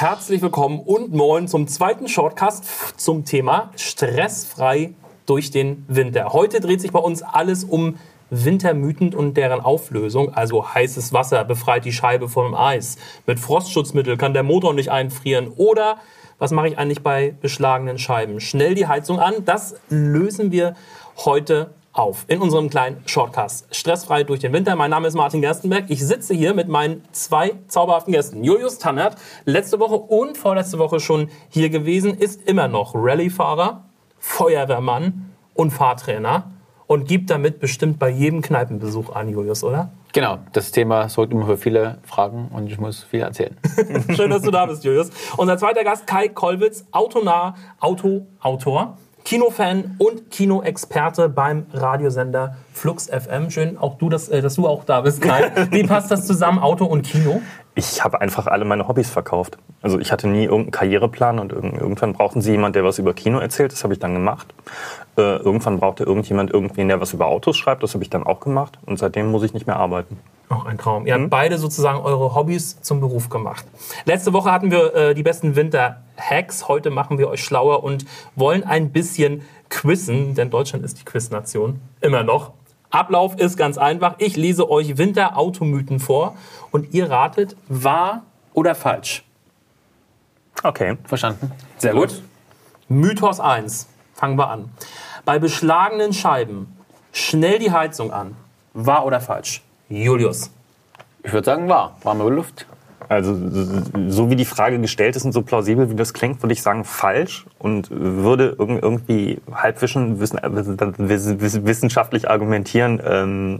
herzlich willkommen und moin zum zweiten Shortcast zum Thema stressfrei durch den Winter. Heute dreht sich bei uns alles um Wintermythen und deren Auflösung. Also heißes Wasser befreit die Scheibe vom Eis. Mit Frostschutzmittel kann der Motor nicht einfrieren. Oder was mache ich eigentlich bei beschlagenen Scheiben? Schnell die Heizung an. Das lösen wir heute auf in unserem kleinen Shortcast. Stressfrei durch den Winter. Mein Name ist Martin Gerstenberg. Ich sitze hier mit meinen zwei zauberhaften Gästen. Julius Tannert, letzte Woche und vorletzte Woche schon hier gewesen, ist immer noch Rallyefahrer, Feuerwehrmann und Fahrtrainer und gibt damit bestimmt bei jedem Kneipenbesuch an, Julius, oder? Genau, das Thema sorgt immer für viele Fragen und ich muss viel erzählen. Schön, dass du da bist, Julius. Unser zweiter Gast, Kai Kollwitz, autonah, Auto-Autor. Kinofan und Kinoexperte beim Radiosender Flux FM. Schön, auch du, dass, äh, dass du auch da bist, Kai. Wie passt das zusammen, Auto und Kino? Ich habe einfach alle meine Hobbys verkauft. Also ich hatte nie irgendeinen Karriereplan und irgendwann brauchten sie jemanden, der was über Kino erzählt. Das habe ich dann gemacht. Äh, irgendwann brauchte irgendjemand irgendwen, der was über Autos schreibt. Das habe ich dann auch gemacht. Und seitdem muss ich nicht mehr arbeiten. Auch ein Traum. Ihr habt mhm. beide sozusagen eure Hobbys zum Beruf gemacht. Letzte Woche hatten wir äh, die besten Winter-Hacks. Heute machen wir euch schlauer und wollen ein bisschen quizzen, denn Deutschland ist die Quiznation. Immer noch. Ablauf ist ganz einfach. Ich lese euch Winter-Automythen vor und ihr ratet, wahr oder falsch. Okay, verstanden. Sehr gut. Mythos 1. Fangen wir an. Bei beschlagenen Scheiben schnell die Heizung an. Wahr oder falsch? Julius. Ich würde sagen, wahr. Warme Luft. Also so wie die Frage gestellt ist und so plausibel wie das klingt, würde ich sagen falsch und würde irgendwie halbwischen wissenschaftlich argumentieren, ähm,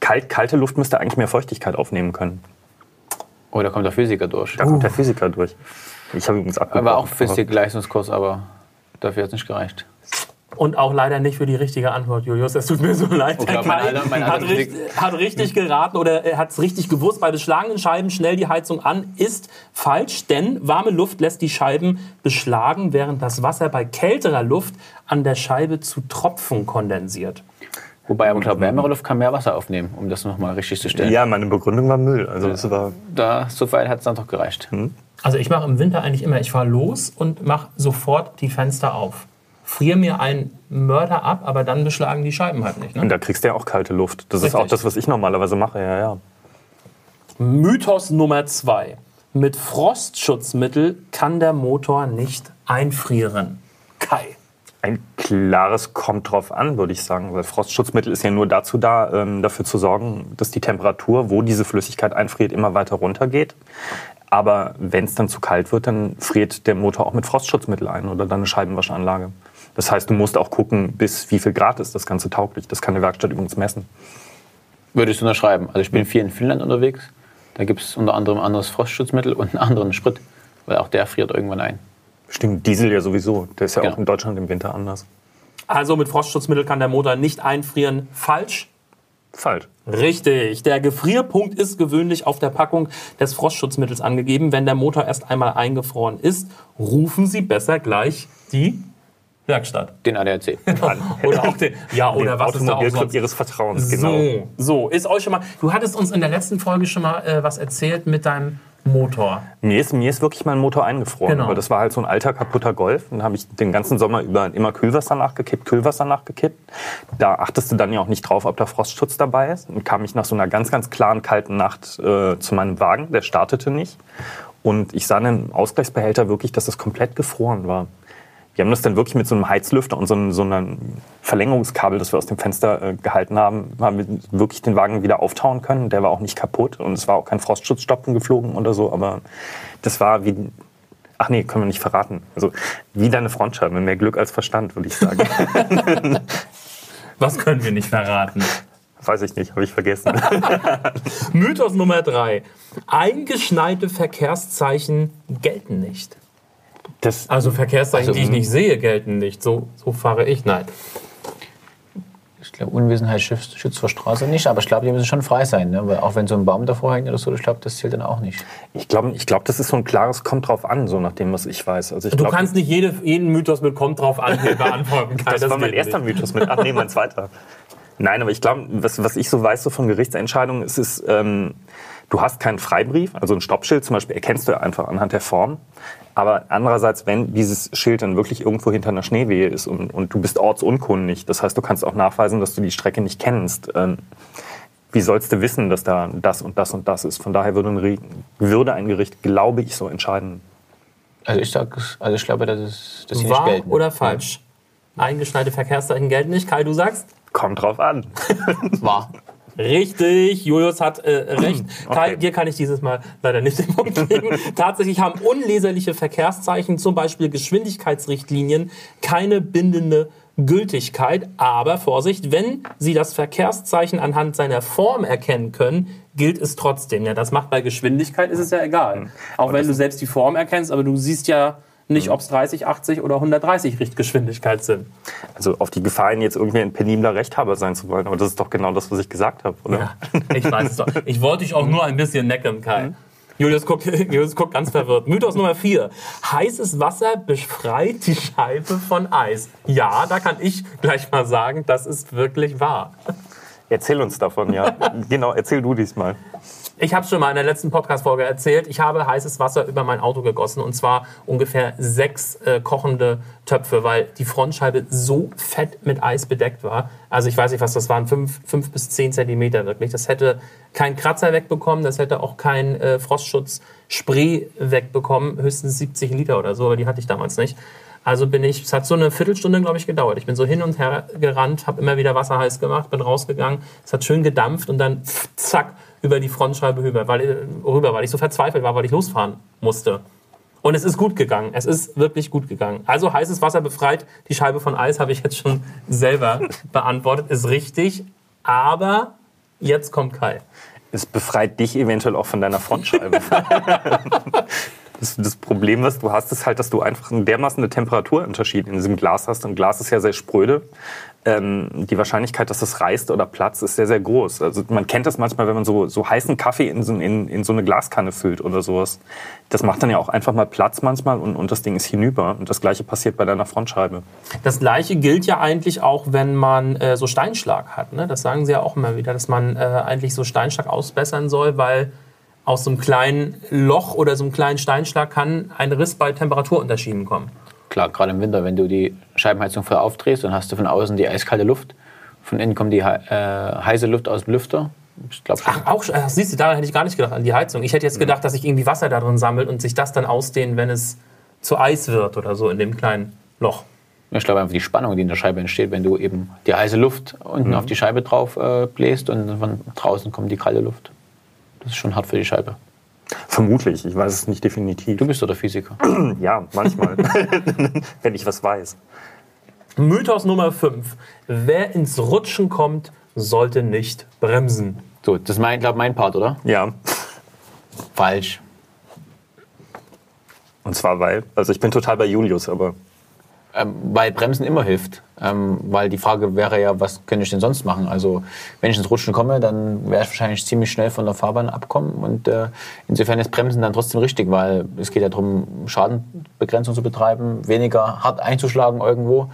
kalt, kalte Luft müsste eigentlich mehr Feuchtigkeit aufnehmen können. Oh, da kommt der Physiker durch. Da uh. kommt der Physiker durch. Ich habe übrigens abgebrochen. War auch Physik-Leistungskurs, aber dafür hat es nicht gereicht. Und auch leider nicht für die richtige Antwort, Julius. Es tut mir so leid. Okay, mein Alter, mein Alter hat, richtig, hat, richtig geraten oder er hat es richtig gewusst. Bei beschlagenen Scheiben schnell die Heizung an ist falsch, denn warme Luft lässt die Scheiben beschlagen, während das Wasser bei kälterer Luft an der Scheibe zu Tropfen kondensiert. Wobei, aber ich glaube, wärmere Luft kann mehr Wasser aufnehmen, um das nochmal richtig zu stellen. Ja, meine Begründung war Müll. Also das war da, so weit hat es dann doch gereicht. Hm? Also ich mache im Winter eigentlich immer, ich fahre los und mache sofort die Fenster auf friere mir einen Mörder ab, aber dann beschlagen die Scheiben halt nicht. Ne? Und da kriegst du ja auch kalte Luft. Das Richtig. ist auch das, was ich normalerweise mache, ja, ja. Mythos Nummer zwei. Mit Frostschutzmittel kann der Motor nicht einfrieren. Kai. Ein klares kommt drauf an, würde ich sagen. Weil Frostschutzmittel ist ja nur dazu da, ähm, dafür zu sorgen, dass die Temperatur, wo diese Flüssigkeit einfriert, immer weiter runtergeht. Aber wenn es dann zu kalt wird, dann friert der Motor auch mit Frostschutzmittel ein oder dann eine Scheibenwaschanlage. Das heißt, du musst auch gucken, bis wie viel Grad ist das Ganze tauglich. Das kann eine Werkstatt übrigens messen. Würdest du unterschreiben? Also ich bin viel in Finnland unterwegs. Da gibt es unter anderem anderes Frostschutzmittel und einen anderen Sprit, weil auch der friert irgendwann ein. Stimmt, Diesel ja sowieso. Der ist ja genau. auch in Deutschland im Winter anders. Also mit Frostschutzmittel kann der Motor nicht einfrieren. Falsch? Falsch. Richtig. Der Gefrierpunkt ist gewöhnlich auf der Packung des Frostschutzmittels angegeben. Wenn der Motor erst einmal eingefroren ist, rufen Sie besser gleich die Werkstatt. Den ADAC. oder auch den, ja, oder den was ist da auch sonst? Ihres Vertrauens, genau. So, so, ist euch schon mal, du hattest uns in der letzten Folge schon mal äh, was erzählt mit deinem Motor. Mir ist, mir ist wirklich mein Motor eingefroren. Genau. das war halt so ein alter kaputter Golf. Dann habe ich den ganzen Sommer über immer Kühlwasser nachgekippt, Kühlwasser nachgekippt. Da achtest du dann ja auch nicht drauf, ob da Frostschutz dabei ist. Und kam ich nach so einer ganz, ganz klaren, kalten Nacht äh, zu meinem Wagen. Der startete nicht. Und ich sah in einem Ausgleichsbehälter wirklich, dass das komplett gefroren war. Wir haben das dann wirklich mit so einem Heizlüfter und so, einem, so einem Verlängerungskabel, das wir aus dem Fenster äh, gehalten haben, haben wir wirklich den Wagen wieder auftauen können. Der war auch nicht kaputt und es war auch kein Frostschutzstopfen geflogen oder so, aber das war wie, ach nee, können wir nicht verraten. Also wie deine Frontscheibe, mehr Glück als Verstand, würde ich sagen. Was können wir nicht verraten? Weiß ich nicht, habe ich vergessen. Mythos Nummer drei. Eingeschneite Verkehrszeichen gelten nicht. Das, also Verkehrszeichen, also, die ich nicht sehe, gelten nicht. So, so fahre ich, nein. Ich glaube, Unwissenheit schützt, schützt vor Straße nicht, aber ich glaube, die müssen schon frei sein. Ne? Weil auch wenn so ein Baum davor hängt oder so, ich glaube, das zählt dann auch nicht. Ich glaube, ich glaub, das ist so ein klares Kommt drauf an, so nach dem, was ich weiß. Also ich du glaub, kannst nicht jede, jeden Mythos mit Kommt drauf an beantworten. das, das war mein erster nicht. Mythos mit. Ach nee, mein zweiter. Nein, aber ich glaube, was, was ich so weiß so von Gerichtsentscheidungen, ist es, ähm, du hast keinen Freibrief, also ein Stoppschild zum Beispiel erkennst du einfach anhand der Form. Aber andererseits, wenn dieses Schild dann wirklich irgendwo hinter einer Schneewehe ist und, und du bist ortsunkundig, das heißt, du kannst auch nachweisen, dass du die Strecke nicht kennst, ähm, wie sollst du wissen, dass da das und das und das ist? Von daher würde ein, würde ein Gericht, glaube ich, so entscheiden. Also ich sag, also ich glaube, das ist das hier Wahr nicht gelten. oder falsch? Eingeschneite Verkehrszeichen gelten nicht. Kai, du sagst? Kommt drauf an. Wahr. Richtig, Julius hat äh, recht. Okay. Kai, dir kann ich dieses Mal leider nicht den Punkt geben. Tatsächlich haben unleserliche Verkehrszeichen, zum Beispiel Geschwindigkeitsrichtlinien, keine bindende Gültigkeit. Aber Vorsicht, wenn Sie das Verkehrszeichen anhand seiner Form erkennen können, gilt es trotzdem. Ja, das macht bei Geschwindigkeit ist es ja egal. Mhm. Auch wenn du selbst die Form erkennst, aber du siehst ja nicht, ob es 30, 80 oder 130 Richtgeschwindigkeit sind. Also auf die Gefahr, jetzt irgendwie ein penibler Rechthaber sein zu wollen. Aber das ist doch genau das, was ich gesagt habe, oder? Ja, ich weiß es doch. Ich wollte dich auch nur ein bisschen necken, Kai. Mhm. Julius guckt, Julius guckt ganz verwirrt. Mythos Nummer 4. Heißes Wasser befreit die Scheibe von Eis. Ja, da kann ich gleich mal sagen, das ist wirklich wahr. Erzähl uns davon, ja. genau, erzähl du diesmal. Ich habe schon mal in der letzten Podcast-Folge erzählt, ich habe heißes Wasser über mein Auto gegossen und zwar ungefähr sechs äh, kochende Töpfe, weil die Frontscheibe so fett mit Eis bedeckt war. Also ich weiß nicht, was das waren, fünf, fünf bis zehn Zentimeter wirklich. Das hätte kein Kratzer wegbekommen, das hätte auch kein äh, Frostschutz-Spray wegbekommen, höchstens 70 Liter oder so, aber die hatte ich damals nicht. Also bin ich, es hat so eine Viertelstunde, glaube ich, gedauert. Ich bin so hin und her gerannt, habe immer wieder Wasser heiß gemacht, bin rausgegangen, es hat schön gedampft und dann zack, über die Frontscheibe rüber, weil, rüber, weil ich so verzweifelt war, weil ich losfahren musste. Und es ist gut gegangen. Es ist wirklich gut gegangen. Also heißes Wasser befreit die Scheibe von Eis, habe ich jetzt schon selber beantwortet. Ist richtig. Aber jetzt kommt Kai. Es befreit dich eventuell auch von deiner Frontscheibe. Das, das, Problem, was du hast, ist halt, dass du einfach einen dermaßen Temperaturunterschied in diesem Glas hast. Und Glas ist ja sehr spröde ähm, die Wahrscheinlichkeit, dass es reißt oder platzt, ist sehr, sehr groß. Also man kennt das manchmal, wenn man so, so heißen Kaffee in so, in, in so eine Glaskanne füllt oder sowas. Das macht dann ja auch einfach mal Platz manchmal und, und das Ding ist hinüber. Und das Gleiche passiert bei deiner Frontscheibe. Das Gleiche gilt ja eigentlich auch, wenn man äh, so Steinschlag hat. Ne? Das sagen sie ja auch immer wieder, dass man äh, eigentlich so Steinschlag ausbessern soll, weil aus so einem kleinen Loch oder so einem kleinen Steinschlag kann ein Riss bei Temperaturunterschieden kommen. Klar, gerade im Winter, wenn du die Scheibenheizung voll aufdrehst, dann hast du von außen die eiskalte Luft. Von innen kommt die äh, heiße Luft aus dem Lüfter. Ich glaube Ach, auch, ach, siehst du, da hätte ich gar nicht gedacht an die Heizung. Ich hätte jetzt gedacht, dass sich irgendwie Wasser da drin sammelt und sich das dann ausdehnt, wenn es zu Eis wird oder so in dem kleinen Loch. Ich glaube einfach die Spannung, die in der Scheibe entsteht, wenn du eben die heiße Luft unten mhm. auf die Scheibe drauf äh, bläst und von draußen kommt die kalte Luft. Das ist schon hart für die Scheibe. Vermutlich, ich weiß es nicht definitiv. Du bist doch der Physiker. ja, manchmal, wenn ich was weiß. Mythos Nummer 5. Wer ins Rutschen kommt, sollte nicht bremsen. So, das ist mein, glaube mein Part, oder? Ja. Falsch. Und zwar weil, also ich bin total bei Julius, aber ähm, weil Bremsen immer hilft. Ähm, weil die Frage wäre ja, was könnte ich denn sonst machen? Also wenn ich ins Rutschen komme, dann werde ich wahrscheinlich ziemlich schnell von der Fahrbahn abkommen. Und äh, insofern ist Bremsen dann trotzdem richtig, weil es geht ja darum, Schadenbegrenzung zu betreiben, weniger hart einzuschlagen irgendwo.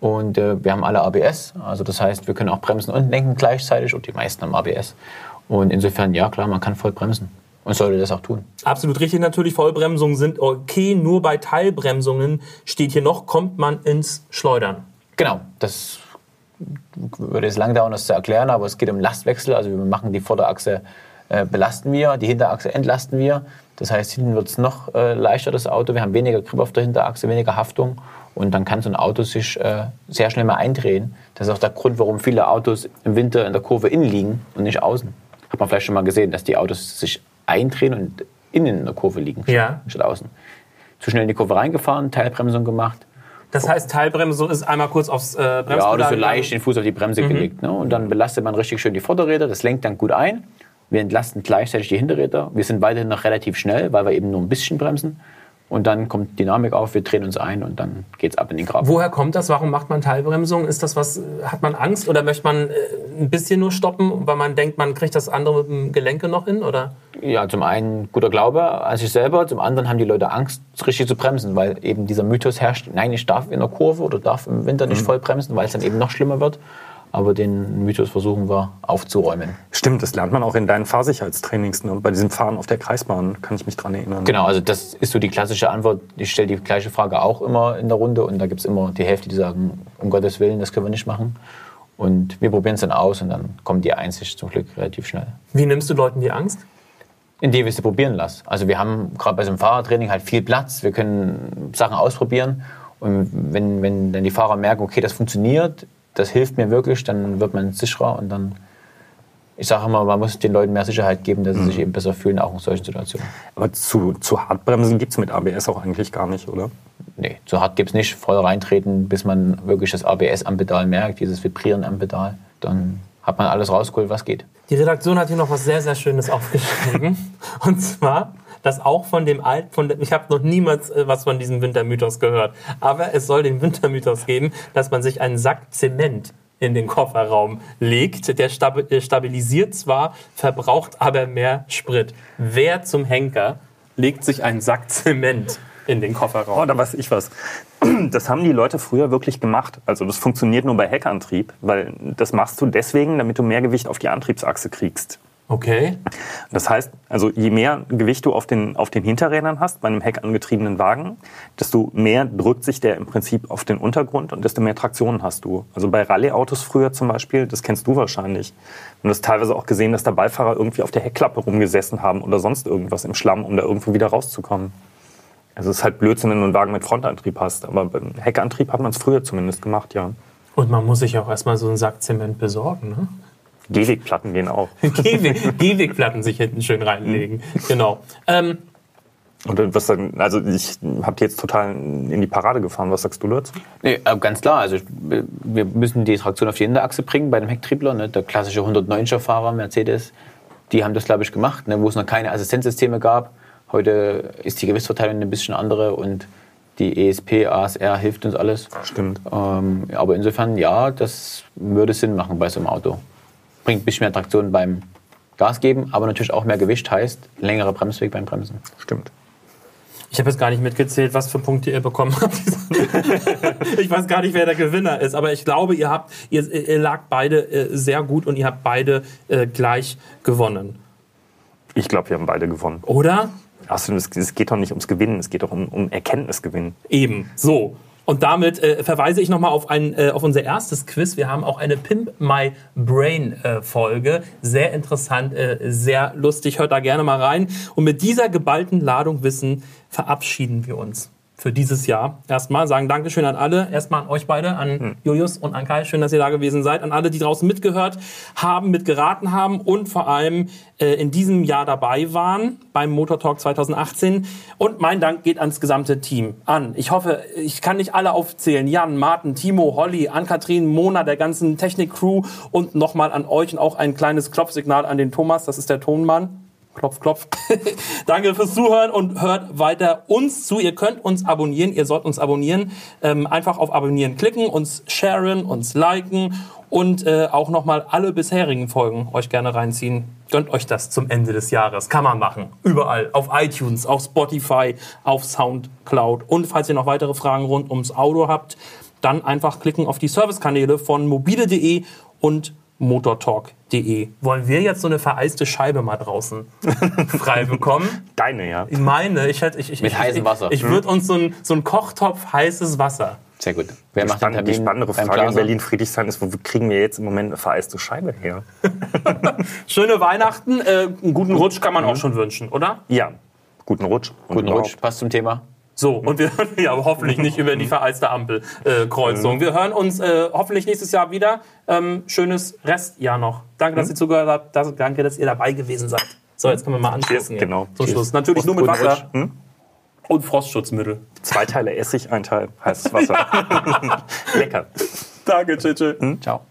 Und äh, wir haben alle ABS, also das heißt, wir können auch bremsen und lenken gleichzeitig und die meisten haben ABS. Und insofern, ja klar, man kann voll bremsen. Und sollte das auch tun. Absolut richtig natürlich. Vollbremsungen sind okay. Nur bei Teilbremsungen steht hier noch, kommt man ins Schleudern. Genau. Das würde jetzt lang dauern, das zu erklären, aber es geht um Lastwechsel. Also wir machen die Vorderachse, äh, belasten wir, die Hinterachse entlasten wir. Das heißt, hinten wird es noch äh, leichter, das Auto. Wir haben weniger Grip auf der Hinterachse, weniger Haftung. Und dann kann so ein Auto sich äh, sehr schnell mal eindrehen. Das ist auch der Grund, warum viele Autos im Winter in der Kurve innen liegen und nicht außen. Hat man vielleicht schon mal gesehen, dass die Autos sich eindrehen und innen in der Kurve liegen, ja. statt außen. Zu schnell in die Kurve reingefahren, Teilbremsung gemacht. Das heißt, Teilbremsung ist einmal kurz aufs äh, Bremspedal. Ja, oder so leicht den Fuß auf die Bremse mhm. gelegt. Ne? Und dann belastet man richtig schön die Vorderräder, das lenkt dann gut ein. Wir entlasten gleichzeitig die Hinterräder. Wir sind weiterhin noch relativ schnell, weil wir eben nur ein bisschen bremsen und dann kommt Dynamik auf, wir drehen uns ein und dann geht es ab in den Graben. Woher kommt das? Warum macht man Teilbremsung? Ist das was, hat man Angst oder möchte man äh, ein bisschen nur stoppen, weil man denkt, man kriegt das andere mit dem Gelenke noch hin? Oder? Ja, zum einen guter Glaube an sich selber, zum anderen haben die Leute Angst, richtig zu bremsen, weil eben dieser Mythos herrscht, nein, ich darf in der Kurve oder darf im Winter nicht mhm. voll bremsen, weil es dann eben noch schlimmer wird. Aber den Mythos versuchen wir aufzuräumen. Stimmt, das lernt man auch in deinen Fahrsicherheitstrainings. Ne? Bei diesem Fahren auf der Kreisbahn kann ich mich dran erinnern. Genau, also das ist so die klassische Antwort. Ich stelle die gleiche Frage auch immer in der Runde und da gibt es immer die Hälfte, die sagen, um Gottes Willen, das können wir nicht machen. Und wir probieren es dann aus und dann kommt die Einsicht zum Glück relativ schnell. Wie nimmst du Leuten die Angst? Indem wir sie probieren lassen. Also wir haben gerade bei so einem Fahrertraining halt viel Platz. Wir können Sachen ausprobieren. Und wenn, wenn dann die Fahrer merken, okay, das funktioniert, das hilft mir wirklich, dann wird man sicherer und dann ich sage immer, man muss den Leuten mehr Sicherheit geben, dass sie mhm. sich eben besser fühlen, auch in solchen Situationen. Aber zu, zu Hartbremsen gibt es mit ABS auch eigentlich gar nicht, oder? Nee, zu hart gibt es nicht. Voll reintreten, bis man wirklich das ABS am Pedal merkt, dieses Vibrieren am Pedal. Dann hat man alles rausgeholt, was geht. Die Redaktion hat hier noch was sehr, sehr Schönes aufgeschrieben. und zwar, dass auch von dem alten, von dem, ich habe noch niemals äh, was von diesem Wintermythos gehört, aber es soll den Wintermythos geben, dass man sich einen Sack Zement in den Kofferraum legt. Der stabilisiert zwar, verbraucht aber mehr Sprit. Wer zum Henker legt sich einen Sack Zement in den Kofferraum? Oh, da weiß ich was. Das haben die Leute früher wirklich gemacht. Also das funktioniert nur bei Heckantrieb, weil das machst du deswegen, damit du mehr Gewicht auf die Antriebsachse kriegst. Okay. Das heißt, also je mehr Gewicht du auf den, auf den Hinterrädern hast, bei einem heckangetriebenen Wagen, desto mehr drückt sich der im Prinzip auf den Untergrund und desto mehr Traktion hast du. Also bei Rallye-Autos früher zum Beispiel, das kennst du wahrscheinlich. Und das teilweise auch gesehen, dass da Beifahrer irgendwie auf der Heckklappe rumgesessen haben oder sonst irgendwas im Schlamm, um da irgendwo wieder rauszukommen. Also es ist halt Blödsinn, wenn du einen Wagen mit Frontantrieb hast. Aber beim Heckantrieb hat man es früher zumindest gemacht, ja. Und man muss sich auch erstmal so einen Sack Zement besorgen, ne? Gehwegplatten gehen auch. Gehwegplatten sich hinten schön reinlegen. Mhm. Genau. Ähm, und was dann, also ich habe die jetzt total in die Parade gefahren. Was sagst du dazu? Nee, äh, ganz klar. Also wir müssen die Traktion auf die Hinterachse bringen bei dem Hecktriebler. Ne? Der klassische 109er Fahrer Mercedes, die haben das glaube ich gemacht, ne? wo es noch keine Assistenzsysteme gab. Heute ist die Gewichtsverteilung ein bisschen andere und die ESP, ASR hilft uns alles. Stimmt. Ähm, aber insofern ja, das würde Sinn machen bei so einem Auto bringt ein bisschen mehr Traktion beim Gas geben, aber natürlich auch mehr Gewicht heißt längerer Bremsweg beim Bremsen. Stimmt. Ich habe jetzt gar nicht mitgezählt, was für Punkte ihr bekommen habt. ich weiß gar nicht, wer der Gewinner ist, aber ich glaube, ihr habt, ihr, ihr lag beide äh, sehr gut und ihr habt beide äh, gleich gewonnen. Ich glaube, wir haben beide gewonnen. Oder? Außerdem, es geht doch nicht ums Gewinnen, es geht doch um, um Erkenntnisgewinn. Eben, so. Und damit äh, verweise ich nochmal auf, äh, auf unser erstes Quiz. Wir haben auch eine Pimp My Brain äh, Folge. Sehr interessant, äh, sehr lustig. Hört da gerne mal rein. Und mit dieser geballten Ladung Wissen verabschieden wir uns für dieses Jahr. Erstmal sagen Dankeschön an alle. Erstmal an euch beide, an hm. Julius und an Kai. Schön, dass ihr da gewesen seid. An alle, die draußen mitgehört haben, mitgeraten haben und vor allem äh, in diesem Jahr dabei waren beim Motor Talk 2018. Und mein Dank geht ans gesamte Team an. Ich hoffe, ich kann nicht alle aufzählen. Jan, Martin, Timo, Holly, Ann-Kathrin, Mona, der ganzen Technik-Crew und nochmal an euch und auch ein kleines Klopfsignal an den Thomas. Das ist der Tonmann. Klopf, klopf. Danke fürs Zuhören und hört weiter uns zu. Ihr könnt uns abonnieren, ihr sollt uns abonnieren. Ähm, einfach auf Abonnieren klicken, uns sharen, uns liken und äh, auch nochmal alle bisherigen Folgen euch gerne reinziehen. Gönnt euch das zum Ende des Jahres. Kann man machen. Überall. Auf iTunes, auf Spotify, auf Soundcloud. Und falls ihr noch weitere Fragen rund ums Auto habt, dann einfach klicken auf die Servicekanäle von mobile.de und motortalk.de. Wollen wir jetzt so eine vereiste Scheibe mal draußen frei bekommen? Deine, ja. Ich meine, ich hätte. Ich, ich, Mit ich, heißem Wasser. Ich, ich würde uns so ein, so ein Kochtopf heißes Wasser. Sehr gut. Wer die macht spann die spannendere Frage in Berlin-Friedrichshain ist, wo kriegen wir jetzt im Moment eine vereiste Scheibe her? Schöne Weihnachten. Äh, einen guten Rutsch kann man mhm. auch schon wünschen, oder? Ja. Guten Rutsch. Guten Rutsch. Passt zum Thema. So, und wir hören ja hoffentlich nicht über die vereiste Ampelkreuzung. Äh, wir hören uns äh, hoffentlich nächstes Jahr wieder. Ähm, schönes Restjahr noch. Danke, dass ihr zugehört habt. Das, danke, dass ihr dabei gewesen seid. So, jetzt können wir mal anschließen. Genau. Zum Schluss. Natürlich nur mit Wasser. Hm? Und Frostschutzmittel. Zwei Teile Essig, ein Teil heißes Wasser. Lecker. Danke, tschüss. Hm? Ciao.